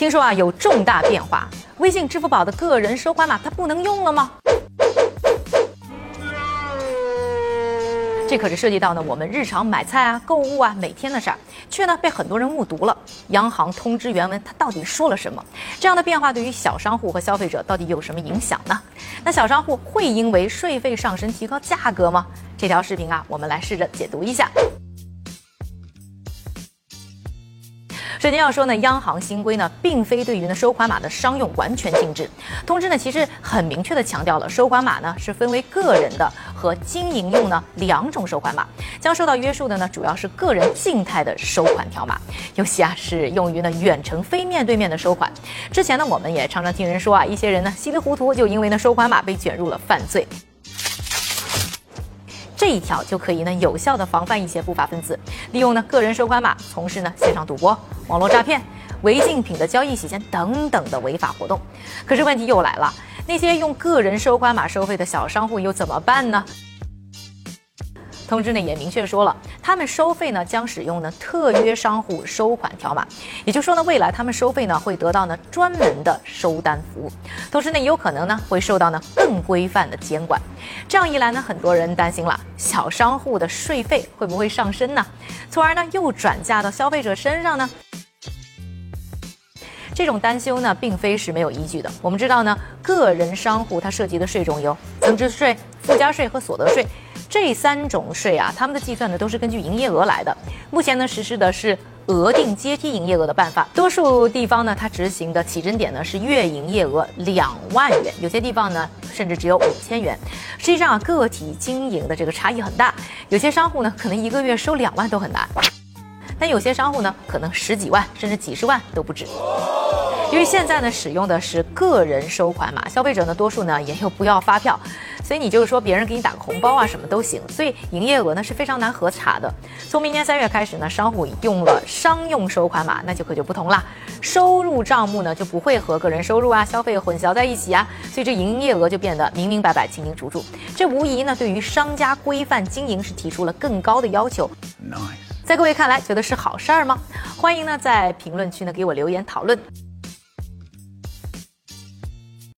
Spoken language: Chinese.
听说啊有重大变化，微信、支付宝的个人收款码它不能用了吗？这可是涉及到呢我们日常买菜啊、购物啊每天的事儿，却呢被很多人误读了。央行通知原文它到底说了什么？这样的变化对于小商户和消费者到底有什么影响呢？那小商户会因为税费上升提高价格吗？这条视频啊，我们来试着解读一下。首先要说呢，央行新规呢，并非对于呢收款码的商用完全禁止。通知呢，其实很明确的强调了，收款码呢是分为个人的和经营用呢两种收款码。将受到约束的呢，主要是个人静态的收款条码，尤其啊是用于呢远程非面对面的收款。之前呢，我们也常常听人说啊，一些人呢稀里糊涂就因为呢收款码被卷入了犯罪。这一条就可以呢有效的防范一些不法分子利用呢个人收款码从事呢线上赌博、网络诈骗、违禁品的交易洗钱等等的违法活动。可是问题又来了，那些用个人收款码收费的小商户又怎么办呢？通知呢也明确说了，他们收费呢将使用呢特约商户收款条码，也就是说呢未来他们收费呢会得到呢专门的收单服务，同时呢也有可能呢会受到呢更规范的监管。这样一来呢，很多人担心了，小商户的税费会不会上升呢？从而呢又转嫁到消费者身上呢？这种担忧呢并非是没有依据的。我们知道呢，个人商户它涉及的税种有增值税、附加税和所得税。这三种税啊，他们的计算呢都是根据营业额来的。目前呢实施的是额定阶梯营业额的办法，多数地方呢它执行的起征点呢是月营业额两万元，有些地方呢甚至只有五千元。实际上啊，个体经营的这个差异很大，有些商户呢可能一个月收两万都很难，但有些商户呢可能十几万甚至几十万都不止。因为现在呢使用的是个人收款码，消费者呢多数呢也有不要发票，所以你就是说别人给你打个红包啊什么都行，所以营业额呢是非常难核查的。从明年三月开始呢，商户用了商用收款码，那就可就不同了，收入账目呢就不会和个人收入啊消费混淆在一起啊，所以这营业额就变得明明白白、清清楚楚。这无疑呢对于商家规范经营是提出了更高的要求。Nice，在各位看来，觉得是好事儿吗？欢迎呢在评论区呢给我留言讨论。